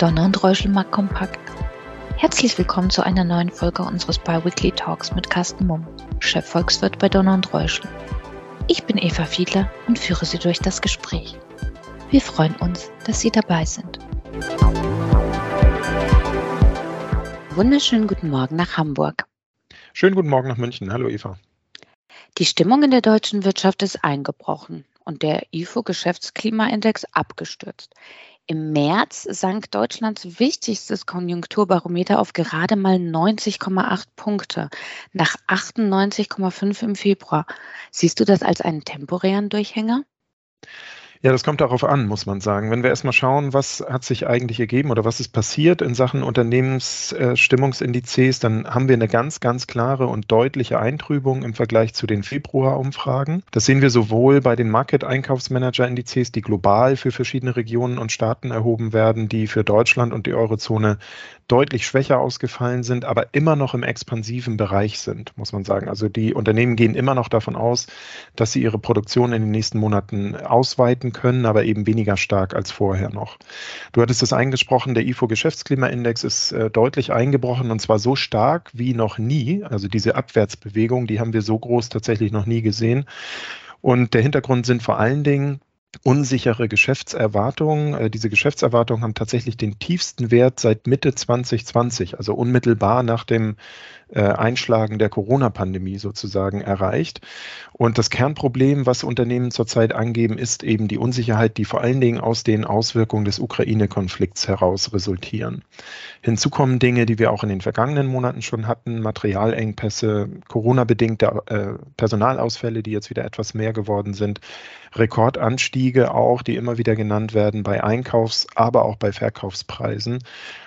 Donner und Reuschelmark kompakt. Herzlich willkommen zu einer neuen Folge unseres Biweekly Talks mit Carsten Mumm, Chefvolkswirt bei Donner und Reuschel. Ich bin Eva Fiedler und führe Sie durch das Gespräch. Wir freuen uns, dass Sie dabei sind. Wunderschönen guten Morgen nach Hamburg. Schönen guten Morgen nach München. Hallo Eva. Die Stimmung in der deutschen Wirtschaft ist eingebrochen und der IFO-Geschäftsklimaindex abgestürzt. Im März sank Deutschlands wichtigstes Konjunkturbarometer auf gerade mal 90,8 Punkte nach 98,5 im Februar. Siehst du das als einen temporären Durchhänger? Ja, das kommt darauf an, muss man sagen. Wenn wir erstmal schauen, was hat sich eigentlich ergeben oder was ist passiert in Sachen Unternehmensstimmungsindizes, dann haben wir eine ganz, ganz klare und deutliche Eintrübung im Vergleich zu den Februarumfragen. Das sehen wir sowohl bei den Market-Einkaufsmanager-Indizes, die global für verschiedene Regionen und Staaten erhoben werden, die für Deutschland und die Eurozone deutlich schwächer ausgefallen sind, aber immer noch im expansiven Bereich sind, muss man sagen. Also die Unternehmen gehen immer noch davon aus, dass sie ihre Produktion in den nächsten Monaten ausweiten können, aber eben weniger stark als vorher noch. Du hattest es eingesprochen, der IFO Geschäftsklimaindex ist äh, deutlich eingebrochen und zwar so stark wie noch nie. Also diese Abwärtsbewegung, die haben wir so groß tatsächlich noch nie gesehen. Und der Hintergrund sind vor allen Dingen unsichere Geschäftserwartungen. Äh, diese Geschäftserwartungen haben tatsächlich den tiefsten Wert seit Mitte 2020, also unmittelbar nach dem äh, Einschlagen der Corona-Pandemie sozusagen erreicht. Und das Kernproblem, was Unternehmen zurzeit angeben, ist eben die Unsicherheit, die vor allen Dingen aus den Auswirkungen des Ukraine-Konflikts heraus resultieren. Hinzu kommen Dinge, die wir auch in den vergangenen Monaten schon hatten, Materialengpässe, Corona-bedingte äh, Personalausfälle, die jetzt wieder etwas mehr geworden sind, Rekordanstiege auch, die immer wieder genannt werden bei Einkaufs-, aber auch bei Verkaufspreisen.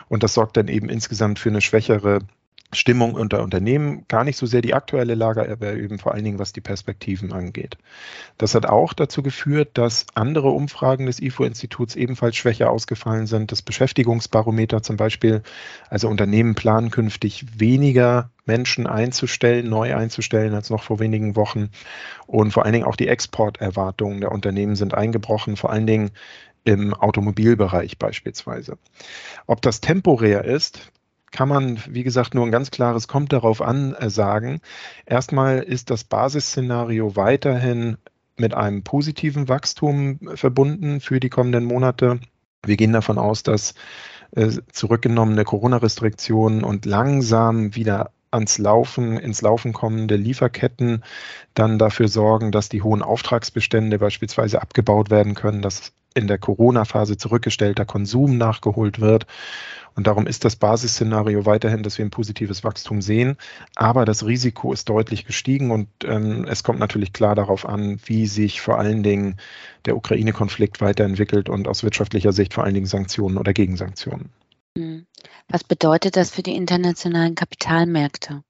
Und das sorgt dann eben insgesamt für eine schwächere Stimmung unter Unternehmen, gar nicht so sehr die aktuelle Lage, aber eben vor allen Dingen, was die Perspektiven angeht. Das hat auch dazu geführt, dass andere Umfragen des IFO-Instituts ebenfalls schwächer ausgefallen sind. Das Beschäftigungsbarometer zum Beispiel, also Unternehmen planen künftig weniger Menschen einzustellen, neu einzustellen als noch vor wenigen Wochen. Und vor allen Dingen auch die Exporterwartungen der Unternehmen sind eingebrochen, vor allen Dingen im Automobilbereich beispielsweise. Ob das temporär ist, kann man, wie gesagt, nur ein ganz klares kommt darauf an äh, sagen. Erstmal ist das Basisszenario weiterhin mit einem positiven Wachstum verbunden für die kommenden Monate. Wir gehen davon aus, dass äh, zurückgenommene Corona-Restriktionen und langsam wieder ans Laufen, ins Laufen kommende Lieferketten dann dafür sorgen, dass die hohen Auftragsbestände beispielsweise abgebaut werden können, dass in der Corona-Phase zurückgestellter Konsum nachgeholt wird. Und darum ist das Basisszenario weiterhin, dass wir ein positives Wachstum sehen. Aber das Risiko ist deutlich gestiegen und ähm, es kommt natürlich klar darauf an, wie sich vor allen Dingen der Ukraine-Konflikt weiterentwickelt und aus wirtschaftlicher Sicht vor allen Dingen Sanktionen oder Gegensanktionen. Hm. Was bedeutet das für die internationalen Kapitalmärkte?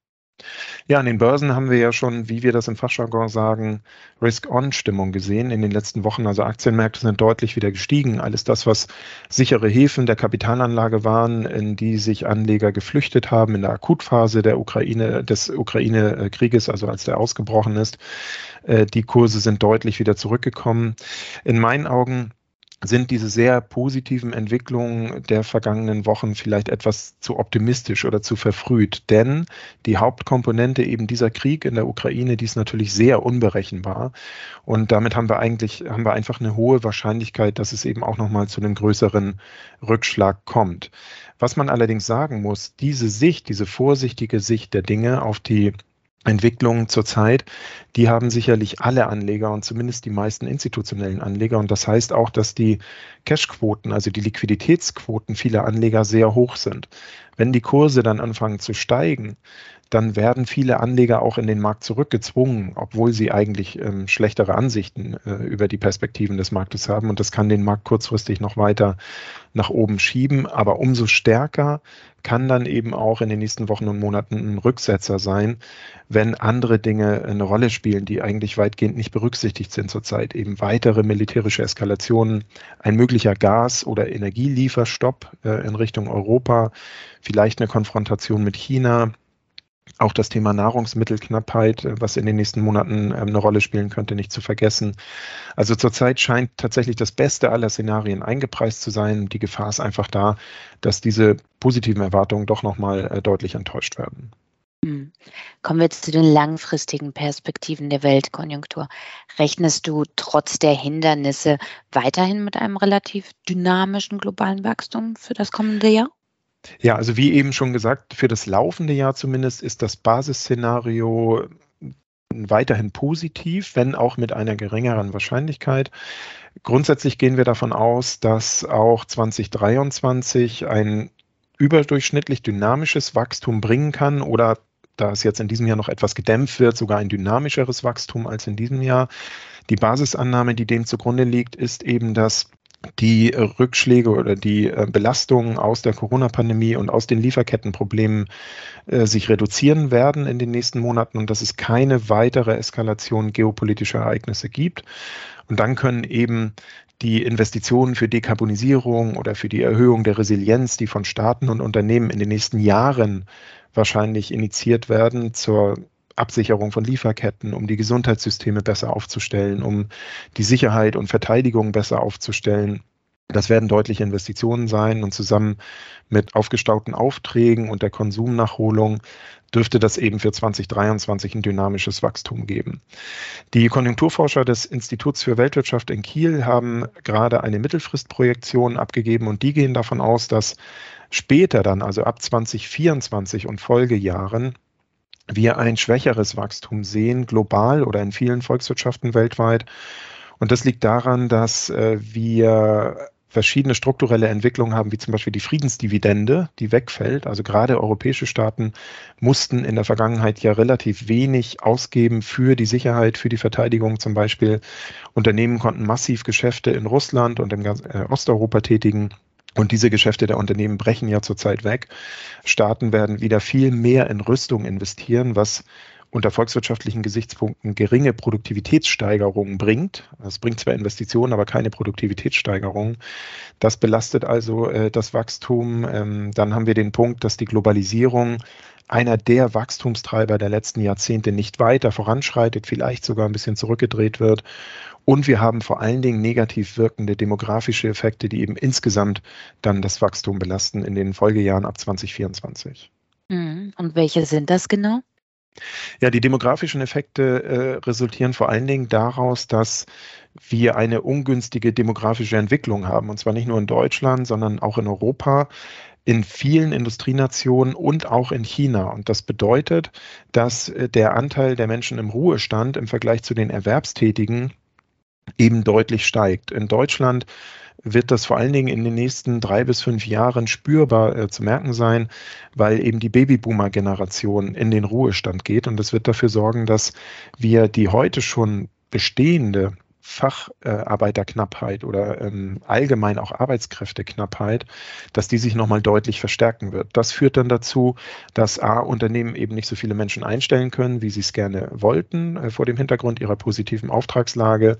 Ja, an den Börsen haben wir ja schon, wie wir das im Fachjargon sagen, Risk-on-Stimmung gesehen in den letzten Wochen. Also Aktienmärkte sind deutlich wieder gestiegen. Alles das, was sichere Häfen der Kapitalanlage waren, in die sich Anleger geflüchtet haben in der Akutphase der Ukraine, des Ukraine-Krieges, also als der ausgebrochen ist. Äh, die Kurse sind deutlich wieder zurückgekommen. In meinen Augen sind diese sehr positiven Entwicklungen der vergangenen Wochen vielleicht etwas zu optimistisch oder zu verfrüht. Denn die Hauptkomponente eben dieser Krieg in der Ukraine, die ist natürlich sehr unberechenbar. Und damit haben wir eigentlich, haben wir einfach eine hohe Wahrscheinlichkeit, dass es eben auch nochmal zu einem größeren Rückschlag kommt. Was man allerdings sagen muss, diese Sicht, diese vorsichtige Sicht der Dinge auf die Entwicklungen zurzeit, die haben sicherlich alle Anleger und zumindest die meisten institutionellen Anleger. Und das heißt auch, dass die Cashquoten, also die Liquiditätsquoten vieler Anleger sehr hoch sind. Wenn die Kurse dann anfangen zu steigen, dann werden viele Anleger auch in den Markt zurückgezwungen, obwohl sie eigentlich ähm, schlechtere Ansichten äh, über die Perspektiven des Marktes haben. Und das kann den Markt kurzfristig noch weiter nach oben schieben. Aber umso stärker kann dann eben auch in den nächsten Wochen und Monaten ein Rücksetzer sein, wenn andere Dinge eine Rolle spielen, die eigentlich weitgehend nicht berücksichtigt sind zurzeit. Eben weitere militärische Eskalationen, ein möglicher Gas- oder Energielieferstopp äh, in Richtung Europa, vielleicht eine Konfrontation mit China, Auch das Thema Nahrungsmittelknappheit, äh, was in den nächsten Monaten ähm, eine Rolle spielen könnte, nicht zu vergessen. Also zurzeit scheint tatsächlich das Beste aller Szenarien eingepreist zu sein. Die Gefahr ist einfach da, dass diese positiven Erwartungen doch nochmal äh, deutlich enttäuscht werden. Hm. Kommen wir jetzt zu den langfristigen Perspektiven der Weltkonjunktur. Rechnest du trotz der Hindernisse weiterhin mit einem relativ dynamischen globalen Wachstum für das kommende Jahr? Ja, also wie eben schon gesagt, für das laufende Jahr zumindest ist das Basisszenario weiterhin positiv, wenn auch mit einer geringeren Wahrscheinlichkeit. Grundsätzlich gehen wir davon aus, dass auch 2023 ein überdurchschnittlich dynamisches Wachstum bringen kann oder da es jetzt in diesem Jahr noch etwas gedämpft wird, sogar ein dynamischeres Wachstum als in diesem Jahr. Die Basisannahme, die dem zugrunde liegt, ist eben, dass die Rückschläge oder die äh, Belastungen aus der Corona-Pandemie und aus den Lieferkettenproblemen äh, sich reduzieren werden in den nächsten Monaten und dass es keine weitere Eskalation geopolitischer Ereignisse gibt. Und dann können eben die Investitionen für Dekarbonisierung oder für die Erhöhung der Resilienz, die von Staaten und Unternehmen in den nächsten Jahren wahrscheinlich initiiert werden zur Absicherung von Lieferketten, um die Gesundheitssysteme besser aufzustellen, um die Sicherheit und Verteidigung besser aufzustellen. Das werden deutliche Investitionen sein und zusammen mit aufgestauten Aufträgen und der Konsumnachholung dürfte das eben für 2023 ein dynamisches Wachstum geben. Die Konjunkturforscher des Instituts für Weltwirtschaft in Kiel haben gerade eine Mittelfristprojektion abgegeben und die gehen davon aus, dass später dann, also ab 2024 und Folgejahren, wir ein schwächeres Wachstum sehen, global oder in vielen Volkswirtschaften weltweit. Und das liegt daran, dass äh, wir verschiedene strukturelle Entwicklungen haben, wie zum Beispiel die Friedensdividende, die wegfällt. Also gerade europäische Staaten mussten in der Vergangenheit ja relativ wenig ausgeben für die Sicherheit, für die Verteidigung zum Beispiel. Unternehmen konnten massiv Geschäfte in Russland und in äh, Osteuropa tätigen. Und diese Geschäfte der Unternehmen brechen ja zurzeit weg. Staaten werden wieder viel mehr in Rüstung investieren, was unter volkswirtschaftlichen Gesichtspunkten geringe Produktivitätssteigerungen bringt. Es bringt zwar Investitionen, aber keine Produktivitätssteigerung. Das belastet also äh, das Wachstum. Ähm, dann haben wir den Punkt, dass die Globalisierung einer der Wachstumstreiber der letzten Jahrzehnte nicht weiter voranschreitet, vielleicht sogar ein bisschen zurückgedreht wird. Und wir haben vor allen Dingen negativ wirkende demografische Effekte, die eben insgesamt dann das Wachstum belasten in den Folgejahren ab 2024. Mhm. Und welche sind das genau? Ja, die demografischen Effekte äh, resultieren vor allen Dingen daraus, dass wir eine ungünstige demografische Entwicklung haben. Und zwar nicht nur in Deutschland, sondern auch in Europa in vielen Industrienationen und auch in China. Und das bedeutet, dass äh, der Anteil der Menschen im Ruhestand im Vergleich zu den Erwerbstätigen eben deutlich steigt. In Deutschland wird das vor allen Dingen in den nächsten drei bis fünf Jahren spürbar äh, zu merken sein, weil eben die Babyboomer-Generation in den Ruhestand geht. Und das wird dafür sorgen, dass wir die heute schon bestehende Facharbeiterknappheit oder ähm, allgemein auch Arbeitskräfteknappheit, dass die sich nochmal deutlich verstärken wird. Das führt dann dazu, dass A, Unternehmen eben nicht so viele Menschen einstellen können, wie sie es gerne wollten, äh, vor dem Hintergrund ihrer positiven Auftragslage,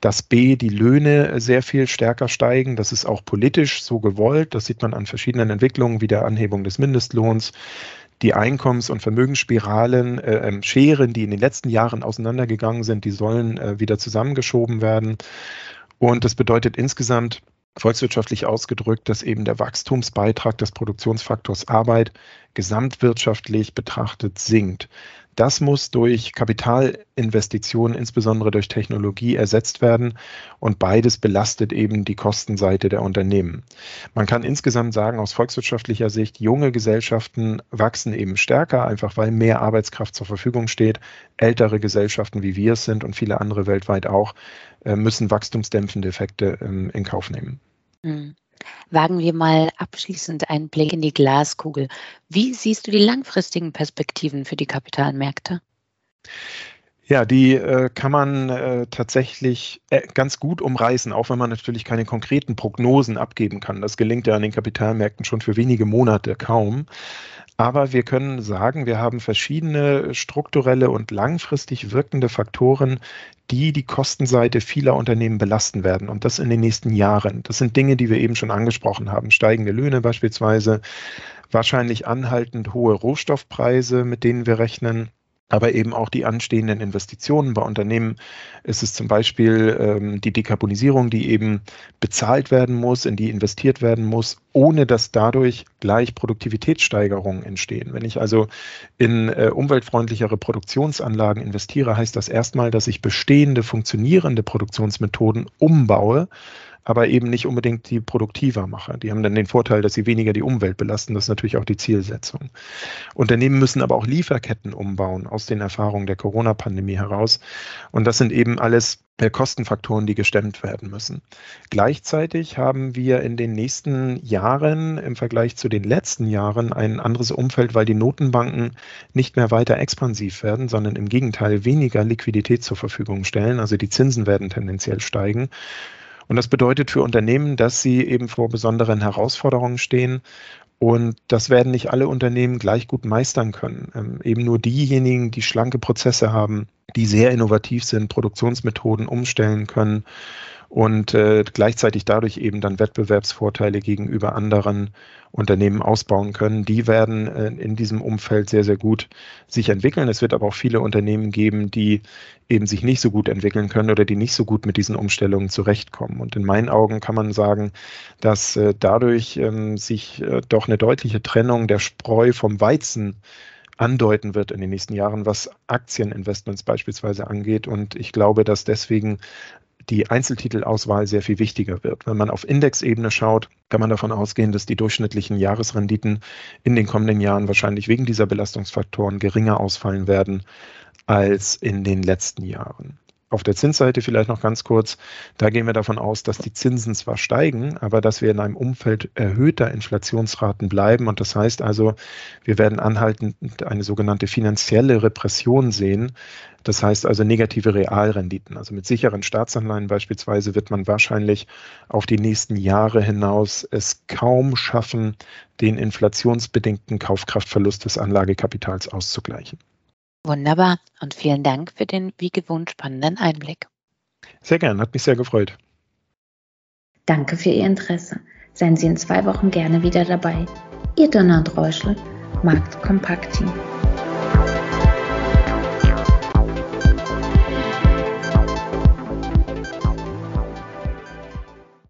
dass B, die Löhne sehr viel stärker steigen. Das ist auch politisch so gewollt. Das sieht man an verschiedenen Entwicklungen wie der Anhebung des Mindestlohns die Einkommens- und Vermögensspiralen, äh, ähm, Scheren, die in den letzten Jahren auseinandergegangen sind, die sollen äh, wieder zusammengeschoben werden. Und das bedeutet insgesamt, volkswirtschaftlich ausgedrückt, dass eben der Wachstumsbeitrag des Produktionsfaktors Arbeit gesamtwirtschaftlich betrachtet sinkt. Das muss durch Kapitalinvestitionen, insbesondere durch Technologie, ersetzt werden. Und beides belastet eben die Kostenseite der Unternehmen. Man kann insgesamt sagen, aus volkswirtschaftlicher Sicht, junge Gesellschaften wachsen eben stärker, einfach weil mehr Arbeitskraft zur Verfügung steht. Ältere Gesellschaften, wie wir es sind und viele andere weltweit auch, äh, müssen wachstumsdämpfende Effekte ähm, in Kauf nehmen. Mhm. Wagen wir mal abschließend einen Blick in die Glaskugel. Wie siehst du die langfristigen Perspektiven für die Kapitalmärkte? Ja, die äh, kann man äh, tatsächlich äh, ganz gut umreißen, auch wenn man natürlich keine konkreten Prognosen abgeben kann. Das gelingt ja an den Kapitalmärkten schon für wenige Monate kaum. Aber wir können sagen, wir haben verschiedene strukturelle und langfristig wirkende Faktoren, die die Kostenseite vieler Unternehmen belasten werden. Und das in den nächsten Jahren. Das sind Dinge, die wir eben schon angesprochen haben. Steigende Löhne beispielsweise, wahrscheinlich anhaltend hohe Rohstoffpreise, mit denen wir rechnen aber eben auch die anstehenden Investitionen. Bei Unternehmen ist es zum Beispiel ähm, die Dekarbonisierung, die eben bezahlt werden muss, in die investiert werden muss, ohne dass dadurch gleich Produktivitätssteigerungen entstehen. Wenn ich also in äh, umweltfreundlichere Produktionsanlagen investiere, heißt das erstmal, dass ich bestehende funktionierende Produktionsmethoden umbaue aber eben nicht unbedingt die produktiver mache. Die haben dann den Vorteil, dass sie weniger die Umwelt belasten. Das ist natürlich auch die Zielsetzung. Unternehmen müssen aber auch Lieferketten umbauen aus den Erfahrungen der Corona-Pandemie heraus. Und das sind eben alles äh, Kostenfaktoren, die gestemmt werden müssen. Gleichzeitig haben wir in den nächsten Jahren im Vergleich zu den letzten Jahren ein anderes Umfeld, weil die Notenbanken nicht mehr weiter expansiv werden, sondern im Gegenteil weniger Liquidität zur Verfügung stellen. Also die Zinsen werden tendenziell steigen. Und das bedeutet für Unternehmen, dass sie eben vor besonderen Herausforderungen stehen. Und das werden nicht alle Unternehmen gleich gut meistern können. Ähm, eben nur diejenigen, die schlanke Prozesse haben, die sehr innovativ sind, Produktionsmethoden umstellen können und äh, gleichzeitig dadurch eben dann Wettbewerbsvorteile gegenüber anderen Unternehmen ausbauen können. Die werden äh, in diesem Umfeld sehr, sehr gut sich entwickeln. Es wird aber auch viele Unternehmen geben, die eben sich nicht so gut entwickeln können oder die nicht so gut mit diesen Umstellungen zurechtkommen. Und in meinen Augen kann man sagen, dass äh, dadurch ähm, sich äh, doch eine deutliche Trennung der Spreu vom Weizen andeuten wird in den nächsten Jahren, was Aktieninvestments beispielsweise angeht. Und ich glaube, dass deswegen die Einzeltitelauswahl sehr viel wichtiger wird. Wenn man auf Indexebene schaut, kann man davon ausgehen, dass die durchschnittlichen Jahresrenditen in den kommenden Jahren wahrscheinlich wegen dieser Belastungsfaktoren geringer ausfallen werden als in den letzten Jahren. Auf der Zinsseite vielleicht noch ganz kurz. Da gehen wir davon aus, dass die Zinsen zwar steigen, aber dass wir in einem Umfeld erhöhter Inflationsraten bleiben. Und das heißt also, wir werden anhaltend eine sogenannte finanzielle Repression sehen. Das heißt also negative Realrenditen. Also mit sicheren Staatsanleihen beispielsweise wird man wahrscheinlich auf die nächsten Jahre hinaus es kaum schaffen, den inflationsbedingten Kaufkraftverlust des Anlagekapitals auszugleichen. Wunderbar und vielen Dank für den wie gewohnt spannenden Einblick. Sehr gern, hat mich sehr gefreut. Danke für Ihr Interesse. Seien Sie in zwei Wochen gerne wieder dabei. Ihr Donald Reuschel, Markt Kompakt Team.